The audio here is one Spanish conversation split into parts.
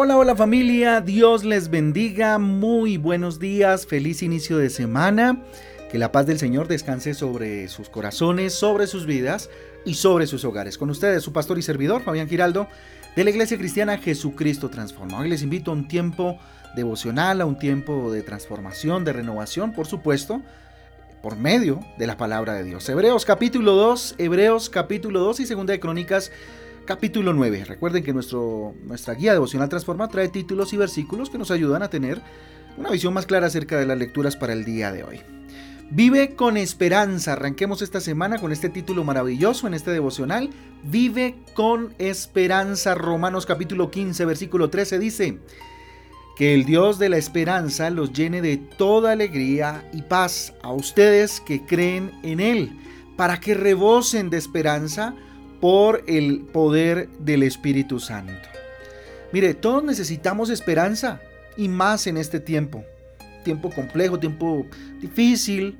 Hola, hola familia, Dios les bendiga, muy buenos días, feliz inicio de semana, que la paz del Señor descanse sobre sus corazones, sobre sus vidas y sobre sus hogares. Con ustedes su pastor y servidor, Fabián Giraldo, de la Iglesia Cristiana Jesucristo Transforma. Hoy les invito a un tiempo devocional, a un tiempo de transformación, de renovación, por supuesto, por medio de la palabra de Dios. Hebreos capítulo 2, Hebreos capítulo 2 y segunda de Crónicas capítulo 9. Recuerden que nuestro, nuestra guía devocional Transforma trae títulos y versículos que nos ayudan a tener una visión más clara acerca de las lecturas para el día de hoy. Vive con esperanza. Arranquemos esta semana con este título maravilloso en este devocional. Vive con esperanza. Romanos capítulo 15, versículo 13 dice, que el Dios de la esperanza los llene de toda alegría y paz a ustedes que creen en Él, para que rebosen de esperanza por el poder del Espíritu Santo. Mire, todos necesitamos esperanza y más en este tiempo. Tiempo complejo, tiempo difícil.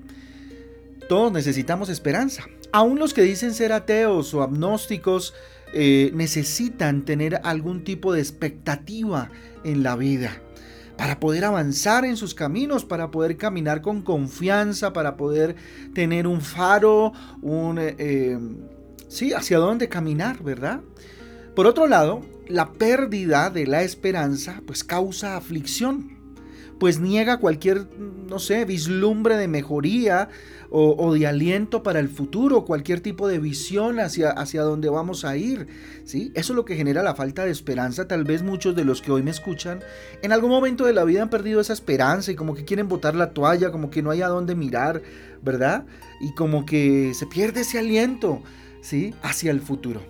Todos necesitamos esperanza. Aún los que dicen ser ateos o agnósticos eh, necesitan tener algún tipo de expectativa en la vida para poder avanzar en sus caminos, para poder caminar con confianza, para poder tener un faro, un... Eh, eh, ¿sí? Hacia dónde caminar, ¿verdad? Por otro lado, la pérdida de la esperanza pues causa aflicción, pues niega cualquier, no sé, vislumbre de mejoría o, de aliento para el futuro, cualquier tipo de visión hacia, hacia dónde vamos a ir, ¿sí? Eso es lo que genera la falta de esperanza. Tal vez muchos de los que hoy me escuchan en algún momento de la vida han perdido esa esperanza y como que quieren botar la toalla, como que no hay a dónde mirar, ¿verdad? Y como que se pierde ese aliento. Hacia el futuro.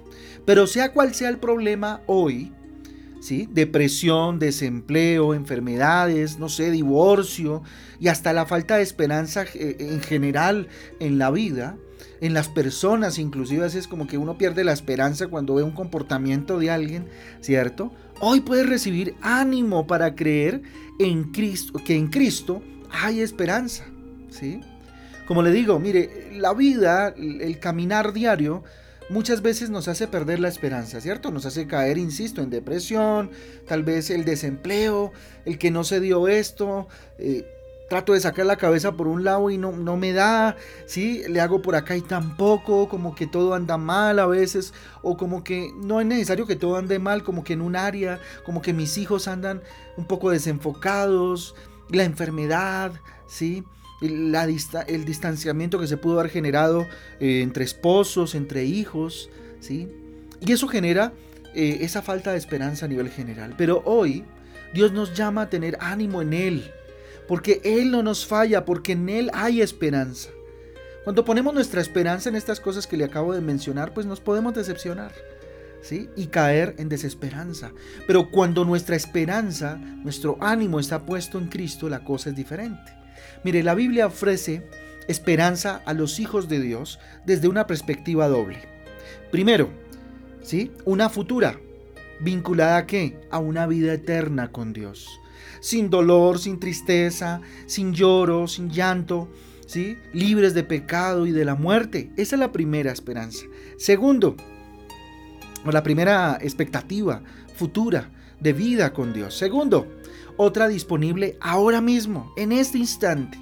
Pero sea cual sea el problema hoy, ¿sí? depresión, desempleo, enfermedades, no sé, divorcio y hasta la falta de esperanza eh, en general en la vida, en las personas, inclusive es como que uno pierde la esperanza cuando ve un comportamiento de alguien, ¿cierto? Hoy puedes recibir ánimo para creer en Cristo, que en Cristo hay esperanza, ¿sí? Como le digo, mire, la vida, el caminar diario, muchas veces nos hace perder la esperanza, ¿cierto? Nos hace caer, insisto, en depresión, tal vez el desempleo, el que no se dio esto. Eh, trato de sacar la cabeza por un lado y no, no me da, ¿sí? Le hago por acá y tampoco, como que todo anda mal a veces, o como que no es necesario que todo ande mal, como que en un área, como que mis hijos andan un poco desenfocados, la enfermedad, ¿sí? La el distanciamiento que se pudo haber generado eh, entre esposos, entre hijos, ¿sí? Y eso genera eh, esa falta de esperanza a nivel general. Pero hoy Dios nos llama a tener ánimo en Él, porque Él no nos falla, porque en Él hay esperanza. Cuando ponemos nuestra esperanza en estas cosas que le acabo de mencionar, pues nos podemos decepcionar. ¿Sí? y caer en desesperanza. Pero cuando nuestra esperanza, nuestro ánimo está puesto en Cristo, la cosa es diferente. Mire, la Biblia ofrece esperanza a los hijos de Dios desde una perspectiva doble. Primero, ¿sí? Una futura, vinculada a qué? A una vida eterna con Dios. Sin dolor, sin tristeza, sin lloro, sin llanto, ¿sí? Libres de pecado y de la muerte. Esa es la primera esperanza. Segundo, o la primera expectativa futura de vida con Dios. Segundo, otra disponible ahora mismo, en este instante,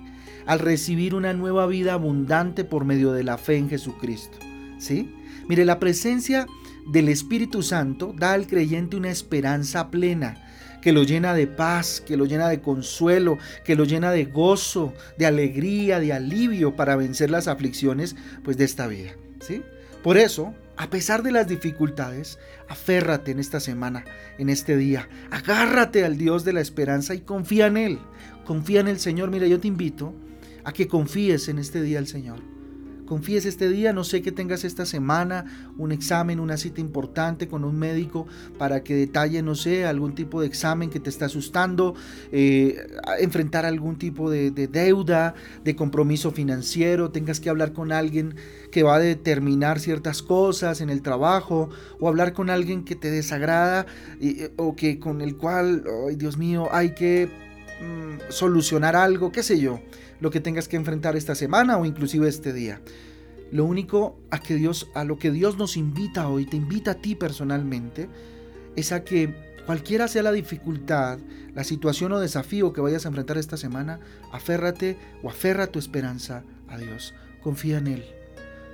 al recibir una nueva vida abundante por medio de la fe en Jesucristo. ¿Sí? Mire, la presencia del Espíritu Santo da al creyente una esperanza plena que lo llena de paz, que lo llena de consuelo, que lo llena de gozo, de alegría, de alivio para vencer las aflicciones pues de esta vida, ¿sí? Por eso, a pesar de las dificultades, aférrate en esta semana, en este día. Agárrate al Dios de la esperanza y confía en Él. Confía en el Señor. Mira, yo te invito a que confíes en este día al Señor confíes este día, no sé que tengas esta semana un examen, una cita importante con un médico para que detalle, no sé, algún tipo de examen que te está asustando, eh, enfrentar algún tipo de, deuda, de compromiso financiero, tengas que hablar con alguien que va a determinar ciertas cosas en el trabajo o hablar con alguien que te desagrada o que con el cual, ay Dios mío, hay que mm, solucionar algo, qué sé yo lo que tengas que enfrentar esta semana o inclusive este día. Lo único a, que Dios, a lo que Dios nos invita hoy, te invita a ti personalmente, es a que Cualquiera sea la dificultad, la situación o desafío que vayas a enfrentar esta semana, aférrate o aferra tu esperanza a Dios. Confía en Él.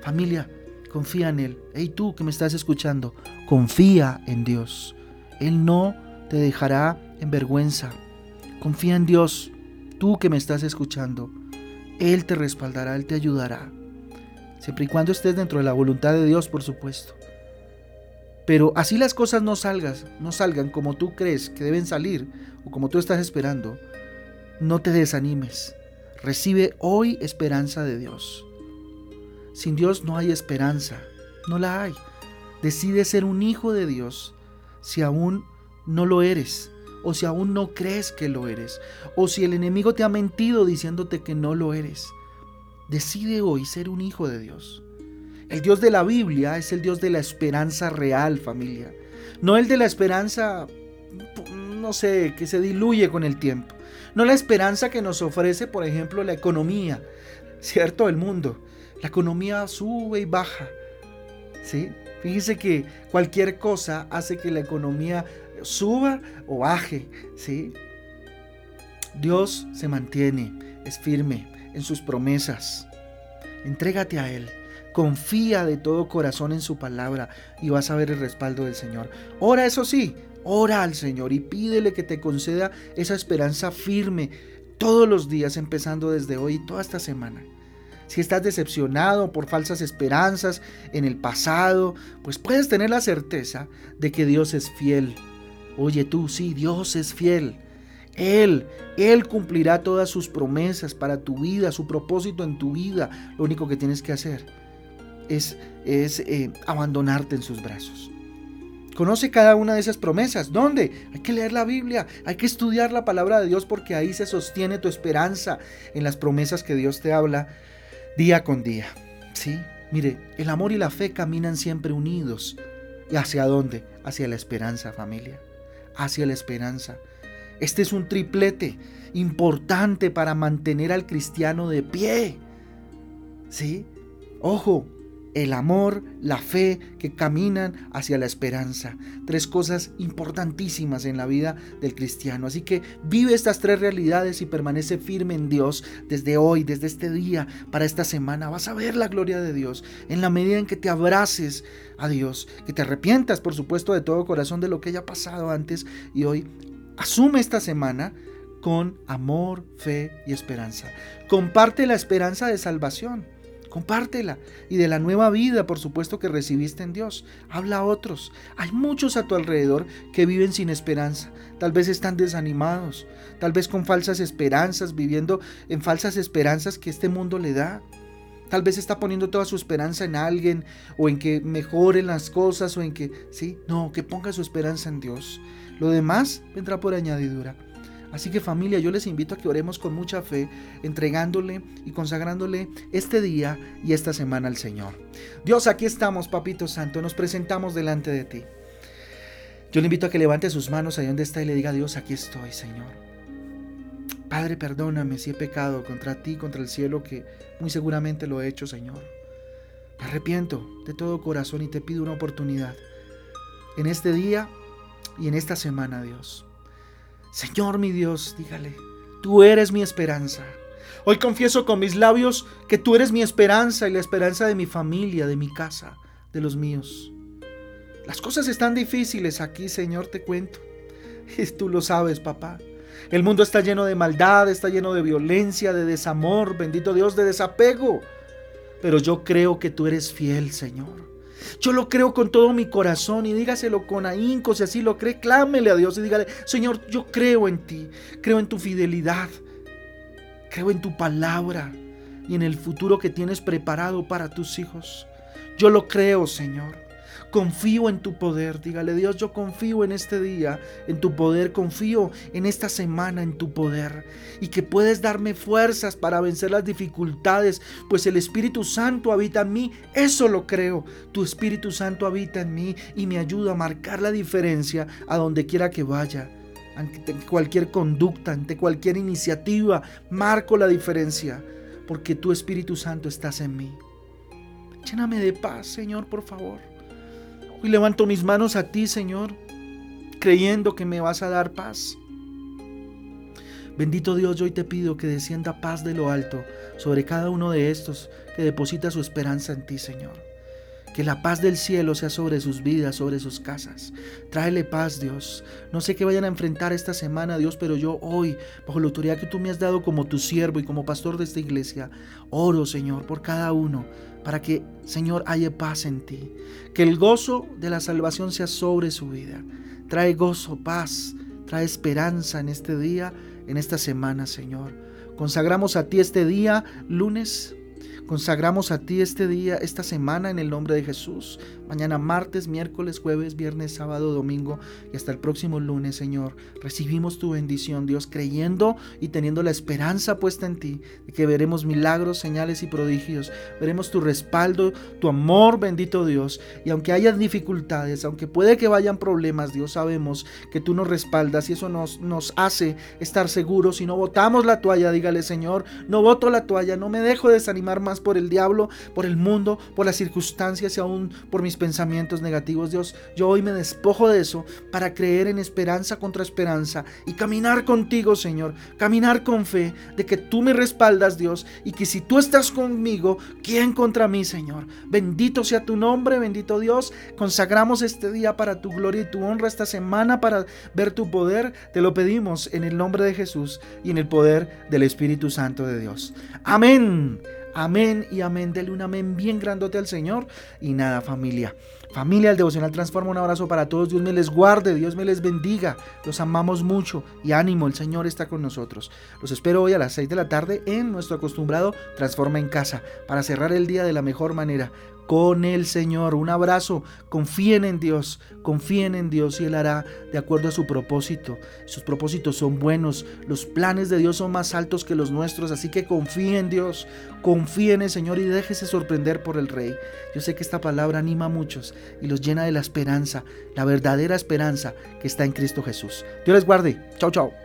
Familia, confía en Él. Hey tú que me estás escuchando, confía en Dios. Él no te dejará en vergüenza. Confía en Dios. Tú que me estás escuchando, Él te respaldará, Él te ayudará. Siempre y cuando estés dentro de la voluntad de Dios, por supuesto. Pero así las cosas no salgas, no salgan como tú crees que deben salir o como tú estás esperando, no te desanimes. Recibe hoy esperanza de Dios. Sin Dios no hay esperanza, no la hay. Decide ser un hijo de Dios si aún no lo eres, o si aún no crees que lo eres, o si el enemigo te ha mentido diciéndote que no lo eres. Decide hoy ser un hijo de Dios. El Dios de la Biblia es el Dios de la esperanza real, familia. No el de la esperanza, no sé, que se diluye con el tiempo. No la esperanza que nos ofrece, por ejemplo, la economía, ¿cierto? El mundo. La economía sube y baja. ¿Sí? Fíjese que cualquier cosa hace que la economía suba o baje, ¿sí? Dios se mantiene, es firme en sus promesas. Entrégate a Él. Confía de todo corazón en su palabra y vas a ver el respaldo del Señor. Ora, eso sí, ora al Señor y pídele que te conceda esa esperanza firme todos los días, empezando desde hoy y toda esta semana. Si estás decepcionado por falsas esperanzas en el pasado, pues puedes tener la certeza de que Dios es fiel. Oye tú, sí, Dios es fiel. Él, Él cumplirá todas sus promesas para tu vida, su propósito en tu vida. Lo único que tienes que hacer es, eh, abandonarte en sus brazos. Conoce cada una de esas promesas. ¿Dónde? Hay que leer la Biblia, hay que estudiar la palabra de Dios porque ahí se sostiene tu esperanza en las promesas que Dios te habla día con día. ¿Sí? Mire, el amor y la fe caminan siempre unidos. ¿Y hacia dónde? Hacia la esperanza, familia. Hacia la esperanza. Este es un triplete importante para mantener al cristiano de pie. ¿Sí? Ojo, el amor, la fe que caminan hacia la esperanza. Tres cosas importantísimas en la vida del cristiano. Así que vive estas tres realidades y permanece firme en Dios desde hoy, desde este día, para esta semana. Vas a ver la gloria de Dios en la medida en que te abraces a Dios, que te arrepientas, por supuesto, de todo corazón de lo que haya pasado antes y hoy. Asume esta semana con amor, fe y esperanza. Comparte la esperanza de salvación. Compártela. Y de la nueva vida, por supuesto, que recibiste en Dios. Habla a otros. Hay muchos a tu alrededor que viven sin esperanza. Tal vez están desanimados. Tal vez con falsas esperanzas, viviendo en falsas esperanzas que este mundo le da. Tal vez está poniendo toda su esperanza en alguien o en que mejoren las cosas o en que, sí, no, que ponga su esperanza en Dios. Lo demás vendrá por añadidura. Así que familia, yo les invito a que oremos con mucha fe, entregándole y consagrándole este día y esta semana al Señor. Dios, aquí estamos, Papito Santo, nos presentamos delante de ti. Yo le invito a que levante sus manos ahí donde está y le diga, Dios, aquí estoy, Señor. Padre, perdóname si he pecado contra ti, contra el cielo, que muy seguramente lo he hecho, Señor. Me arrepiento de todo corazón y te pido una oportunidad en este día y en esta semana, Dios. Señor mi Dios, dígale, tú eres mi esperanza. Hoy confieso con mis labios que tú eres mi esperanza y la esperanza de mi familia, de mi casa, de los míos. Las cosas están difíciles aquí, Señor, te cuento. Tú lo sabes, papá. El mundo está lleno de maldad, está lleno de violencia, de desamor, bendito Dios, de desapego. Pero yo creo que tú eres fiel, Señor. Yo lo creo con todo mi corazón y dígaselo con ahínco, si así lo cree, clámele a Dios y dígale, Señor, yo creo en ti, creo en tu fidelidad, creo en tu palabra y en el futuro que tienes preparado para tus hijos. Yo lo creo, Señor. Confío en tu poder. Dígale, Dios, yo confío en este día, en tu poder. Confío en esta semana, en tu poder. Y que puedes darme fuerzas para vencer las dificultades, pues el Espíritu Santo habita en mí. Eso lo creo. Tu Espíritu Santo habita en mí y me ayuda a marcar la diferencia a donde quiera que vaya. Ante cualquier conducta, ante cualquier iniciativa, marco la diferencia, porque tu Espíritu Santo estás en mí. Lléname de paz, Señor, por favor. Hoy levanto mis manos a ti, Señor, creyendo que me vas a dar paz. Bendito Dios, yo hoy te pido que descienda paz de lo alto sobre cada uno de estos que deposita su esperanza en ti, Señor. Que la paz del cielo sea sobre sus vidas, sobre sus casas. Tráele paz, Dios. No sé qué vayan a enfrentar esta semana, Dios, pero yo hoy, bajo la autoridad que tú me has dado como tu siervo y como pastor de esta iglesia, oro, Señor, por cada uno, para que, Señor, haya paz en ti. Que el gozo de la salvación sea sobre su vida. Trae gozo, paz, trae esperanza en este día, en esta semana, Señor. Consagramos a ti este día, lunes Consagramos a ti este día, esta semana en el nombre de Jesús. Mañana martes, miércoles, jueves, viernes, sábado, domingo y hasta el próximo lunes, Señor. Recibimos tu bendición, Dios, creyendo y teniendo la esperanza puesta en ti de que veremos milagros, señales y prodigios. Veremos tu respaldo, tu amor, bendito Dios. Y aunque haya dificultades, aunque puede que vayan problemas, Dios, sabemos que tú nos respaldas y eso nos, nos hace estar seguros. Si no botamos la toalla, dígale, Señor, no voto la toalla, no me dejo desanimar más por el diablo, por el mundo, por las circunstancias y aún por mis pensamientos negativos. Dios, yo hoy me despojo de eso para creer en esperanza contra esperanza y caminar contigo, Señor. Caminar con fe de que tú me respaldas, Dios, y que si tú estás conmigo, ¿quién contra mí, Señor? Bendito sea tu nombre, bendito Dios. Consagramos este día para tu gloria y tu honra, esta semana para ver tu poder. Te lo pedimos en el nombre de Jesús y en el poder del Espíritu Santo de Dios. Amén. Amén y amén. Dele un amén bien grandote al Señor. Y nada, familia. Familia, el devocional transforma. Un abrazo para todos. Dios me les guarde, Dios me les bendiga. Los amamos mucho y ánimo, el Señor está con nosotros. Los espero hoy a las 6 de la tarde en nuestro acostumbrado Transforma en Casa para cerrar el día de la mejor manera con el Señor. Un abrazo. Confíen en Dios. Confíen en Dios y Él hará de acuerdo a su propósito. Sus propósitos son buenos. Los planes de Dios son más altos que los nuestros. Así que confíen en Dios. Confíen en el Señor y déjese sorprender por el Rey. Yo sé que esta palabra anima a muchos y los llena de la esperanza, la verdadera esperanza que está en Cristo Jesús. Dios les guarde. Chao, chao.